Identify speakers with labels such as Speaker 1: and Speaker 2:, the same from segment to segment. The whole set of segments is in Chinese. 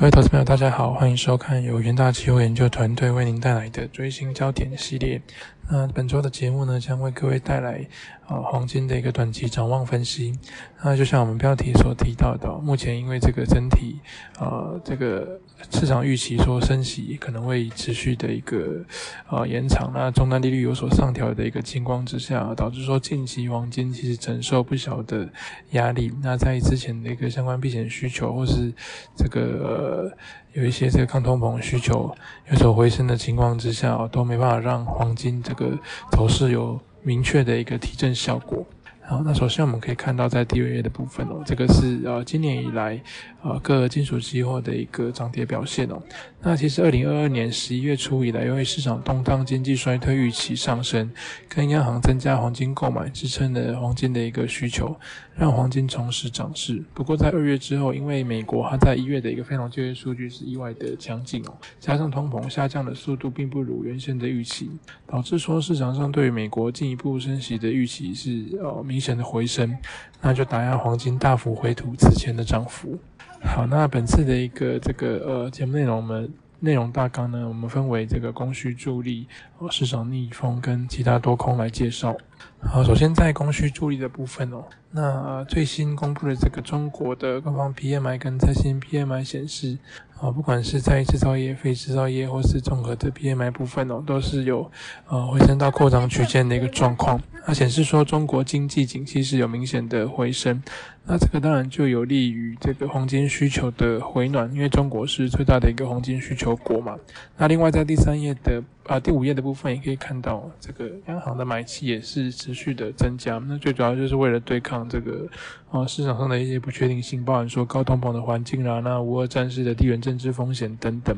Speaker 1: 各位投资朋友，大家好，欢迎收看由元大期货研究团队为您带来的追星焦点系列。那本周的节目呢，将为各位带来呃黄金的一个短期展望分析。那就像我们标题所提到的，目前因为这个整体呃这个市场预期说升息可能会持续的一个呃延长，那终端利率有所上调的一个情况之下，导致说近期黄金其实承受不小的压力。那在之前的一个相关避险需求或是这个有一些这个抗通膨需求有所回升的情况之下，都没办法让黄金这个走势有明确的一个提振效果。好，那首先我们可以看到在第二页的部分哦，这个是呃今年以来呃各金属期货的一个涨跌表现哦。那其实二零二二年十一月初以来，由于市场动荡、经济衰退预期上升，跟央行增加黄金购买支撑的黄金的一个需求，让黄金重拾涨势。不过在二月之后，因为美国它在一月的一个非农就业数据是意外的强劲哦，加上通膨下降的速度并不如原先的预期，导致说市场上对于美国进一步升息的预期是呃明。显的回升，那就打压黄金大幅回吐此前的涨幅。好，那本次的一个这个呃节目内容，我们内容大纲呢，我们分为这个供需助力、市场逆风跟其他多空来介绍。好，首先在供需助力的部分哦，那最新公布的这个中国的官方 PMI 跟最新 PMI 显示。啊，不管是在制造业、非制造业，或是综合的 PMI 部分哦，都是有呃回升到扩张区间的一个状况。那显示说中国经济景气是有明显的回升，那这个当然就有利于这个黄金需求的回暖，因为中国是最大的一个黄金需求国嘛。那另外在第三页的啊第五页的部分也可以看到，这个央行的买气也是持续的增加。那最主要就是为了对抗这个啊市场上的一些不确定性，包含说高通膨的环境啦，那无二战事的地缘政。治风险等等，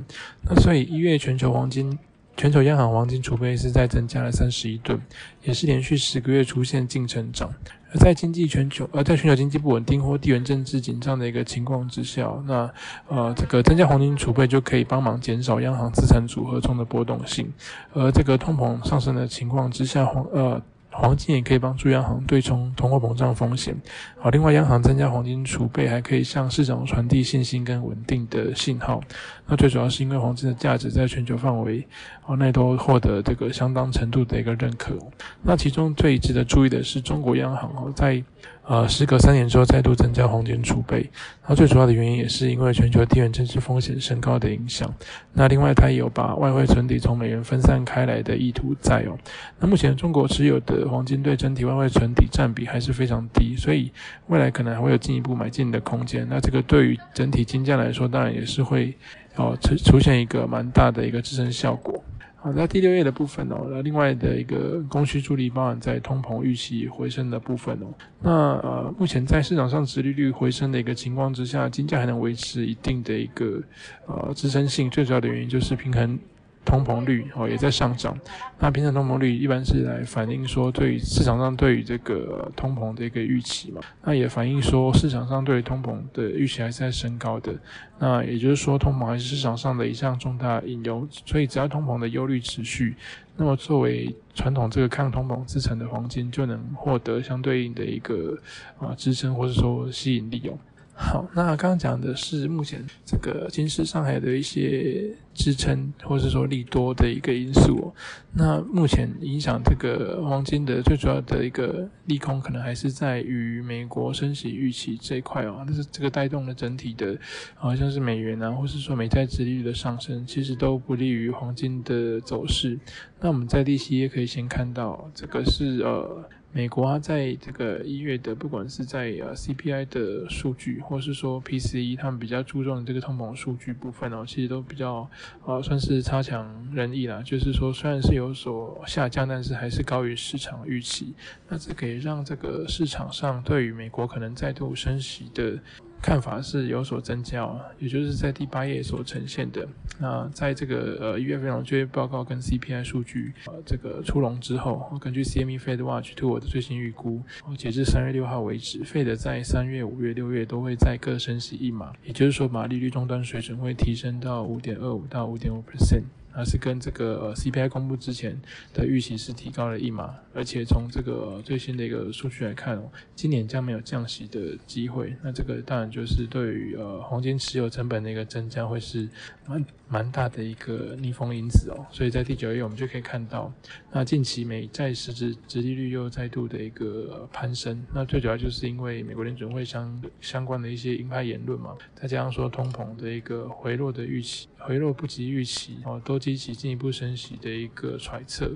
Speaker 1: 那所以一月全球黄金、全球央行黄金储备是在增加了三十一吨，也是连续十个月出现净成长。而在经济全球，而在全球经济不稳定或地缘政治紧张的一个情况之下，那呃这个增加黄金储备就可以帮忙减少央行资产组合中的波动性。而这个通膨上升的情况之下，黄呃。黄金也可以帮助央行对冲通货膨胀风险。好，另外央行增加黄金储备，还可以向市场传递信心跟稳定的信号。那最主要是因为黄金的价值在全球范围，哦，那都获得这个相当程度的一个认可。那其中最值得注意的是，中国央行哦，在呃，时隔三年之后再度增加黄金储备，那最主要的原因也是因为全球地缘政治风险升高的影响。那另外，它也有把外汇存底从美元分散开来的意图在哦。那目前中国持有的黄金对整体外汇存底占比还是非常低，所以未来可能还会有进一步买进的空间。那这个对于整体金价来说，当然也是会哦出出现一个蛮大的一个支撑效果。好，那第六页的部分哦，那另外的一个供需助力包含在通膨预期回升的部分哦。那呃，目前在市场上殖利率回升的一个情况之下，金价还能维持一定的一个呃支撑性，最主要的原因就是平衡。通膨率哦也在上涨，那平常通膨率一般是来反映说对于市场上对于这个通膨的一个预期嘛，那也反映说市场上对于通膨的预期还是在升高的，那也就是说通膨还是市场上的一项重大隐忧，所以只要通膨的忧虑持续，那么作为传统这个抗通膨资产的黄金就能获得相对应的一个啊支撑或者说吸引力哦。好，那刚刚讲的是目前这个金市上海的一些支撑，或者说利多的一个因素。那目前影响这个黄金的最主要的一个利空，可能还是在于美国升息预期这一块哦。但是这个带动了整体的，好像是美元啊，或是说美债殖利率的上升，其实都不利于黄金的走势。那我们在利息也可以先看到，这个是呃。美国啊，在这个一月的，不管是在呃 CPI 的数据，或是说 PCE，他们比较注重的这个通膨数据部分哦，其实都比较啊算是差强人意啦。就是说，虽然是有所下降，但是还是高于市场预期。那这可以让这个市场上对于美国可能再度升息的。看法是有所增加，也就是在第八页所呈现的。那在这个呃一月非农就业报告跟 CPI 数据呃这个出笼之后，根据 CME Fed Watch Two 的最新预估，截至三月六号为止，Fed 在三月、五月、六月都会再各升息一码，也就是说，把利率终端水准会提升到五点二五到五点五 percent。它是跟这个呃 CPI 公布之前的预期是提高了一码，而且从这个最新的一个数据来看哦，今年将没有降息的机会。那这个当然就是对于呃黄金持有成本的一个增加，会是蛮蛮大的一个逆风因子哦。所以在第九页我们就可以看到，那近期美债实质殖利率又再度的一个攀升。那最主要就是因为美国联准会相相关的一些鹰派言论嘛，再加上说通膨的一个回落的预期，回落不及预期哦，都激起进一步升息的一个揣测。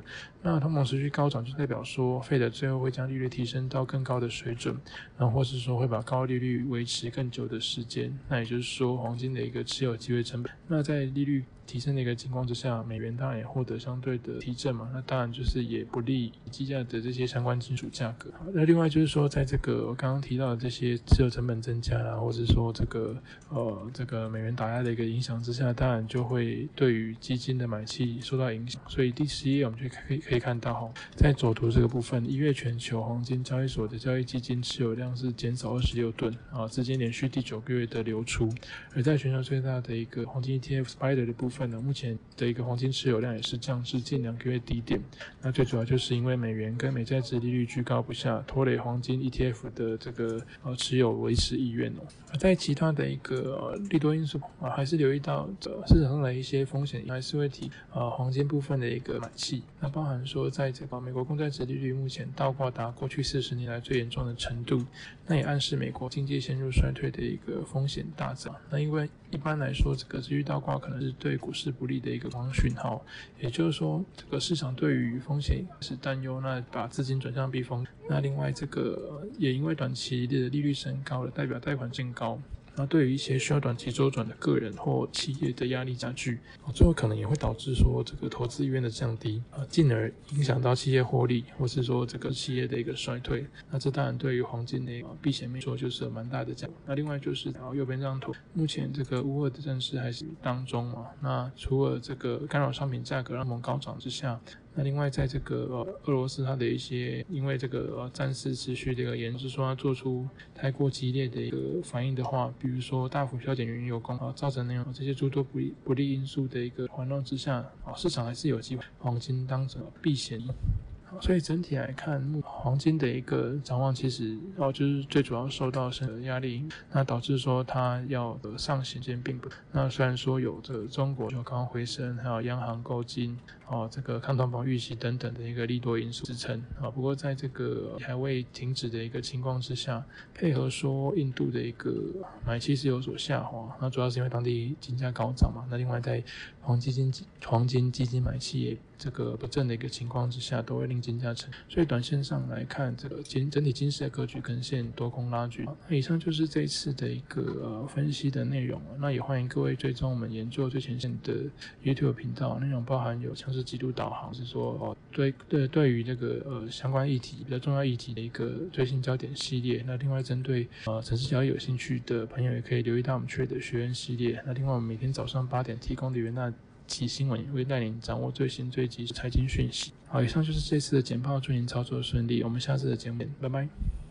Speaker 1: 那通膨持续高涨，就代表说费的最后会将利率提升到更高的水准，然后或是说会把高利率维持更久的时间。那也就是说，黄金的一个持有机会成本。那在利率提升的一个情况之下，美元当然也获得相对的提振嘛。那当然就是也不利计价的这些相关金属价格。那另外就是说，在这个我刚刚提到的这些持有成本增加啊，或者说这个呃这个美元打压的一个影响之下，当然就会对于基金的买气受到影响。所以第十页我们就可以可以可以看到哈，在左图这个部分，一月全球黄金交易所的交易基金持有量是减少二十六吨啊，资金连续第九个月的流出。而在全球最大的一个黄金 ETF Spider 的部分。呢，目前的一个黄金持有量也是降至近两个月低点。那最主要就是因为美元跟美债值利率居高不下，拖累黄金 ETF 的这个呃持有维持意愿哦。而在其他的一个利多因素啊，还是留意到市场上的一些风险，还是会提呃黄金部分的一个买气。那包含说，在这个美国公债值利率目前倒挂达过去四十年来最严重的程度，那也暗示美国经济陷入衰退的一个风险大增。那因为一般来说，这个值率倒挂可能是对股市不利的一个光讯号，也就是说，这个市场对于风险是担忧，那把资金转向避风。那另外，这个也因为短期的利率升高了，代表贷款增高。那对于一些需要短期周转的个人或企业的压力加剧，啊最后可能也会导致说这个投资意愿的降低啊，进而影响到企业获利，或是说这个企业的一个衰退。那这当然对于黄金的避险面说就是蛮大的降。那另外就是然后右边这张图，目前这个乌俄的战事还是当中嘛。那除了这个干扰商品价格让我们高涨之下。那另外，在这个呃俄罗斯，它的一些因为这个呃战事持续的一个延迟，说它做出太过激烈的一个反应的话，比如说大幅削减原油供啊，造成那种这些诸多不利不利因素的一个环绕之下，啊市场还是有机会黄金当成避险。所以整体来看，黄金的一个展望其实哦，就是最主要受到升的压力，那导致说它要的上行间并不。那虽然说有这中国就刚刚回升，还有央行购金哦，这个抗通膨预期等等的一个利多因素支撑啊。不过在这个还未停止的一个情况之下，配合说印度的一个买气是有所下滑，那主要是因为当地金价高涨嘛。那另外在黄金金黄金基金买气也这个不正的一个情况之下，都会令金价沉。所以短线上来看，这个金整体金市的格局跟现多空拉锯。那以上就是这一次的一个呃分析的内容。那也欢迎各位追踪我们研究最前线的 YouTube 频道，内容包含有像是极度导航，是说哦对对对于这个呃相关议题比较重要议题的一个最新焦点系列。那另外针对呃城市交易有兴趣的朋友，也可以留意到我们缺的学员系列。那另外我们每天早上八点。提供的元大期新闻，会带领掌握最新最及财经讯息。好，以上就是这次的简报，祝您操作顺利。我们下次的节目见，拜拜。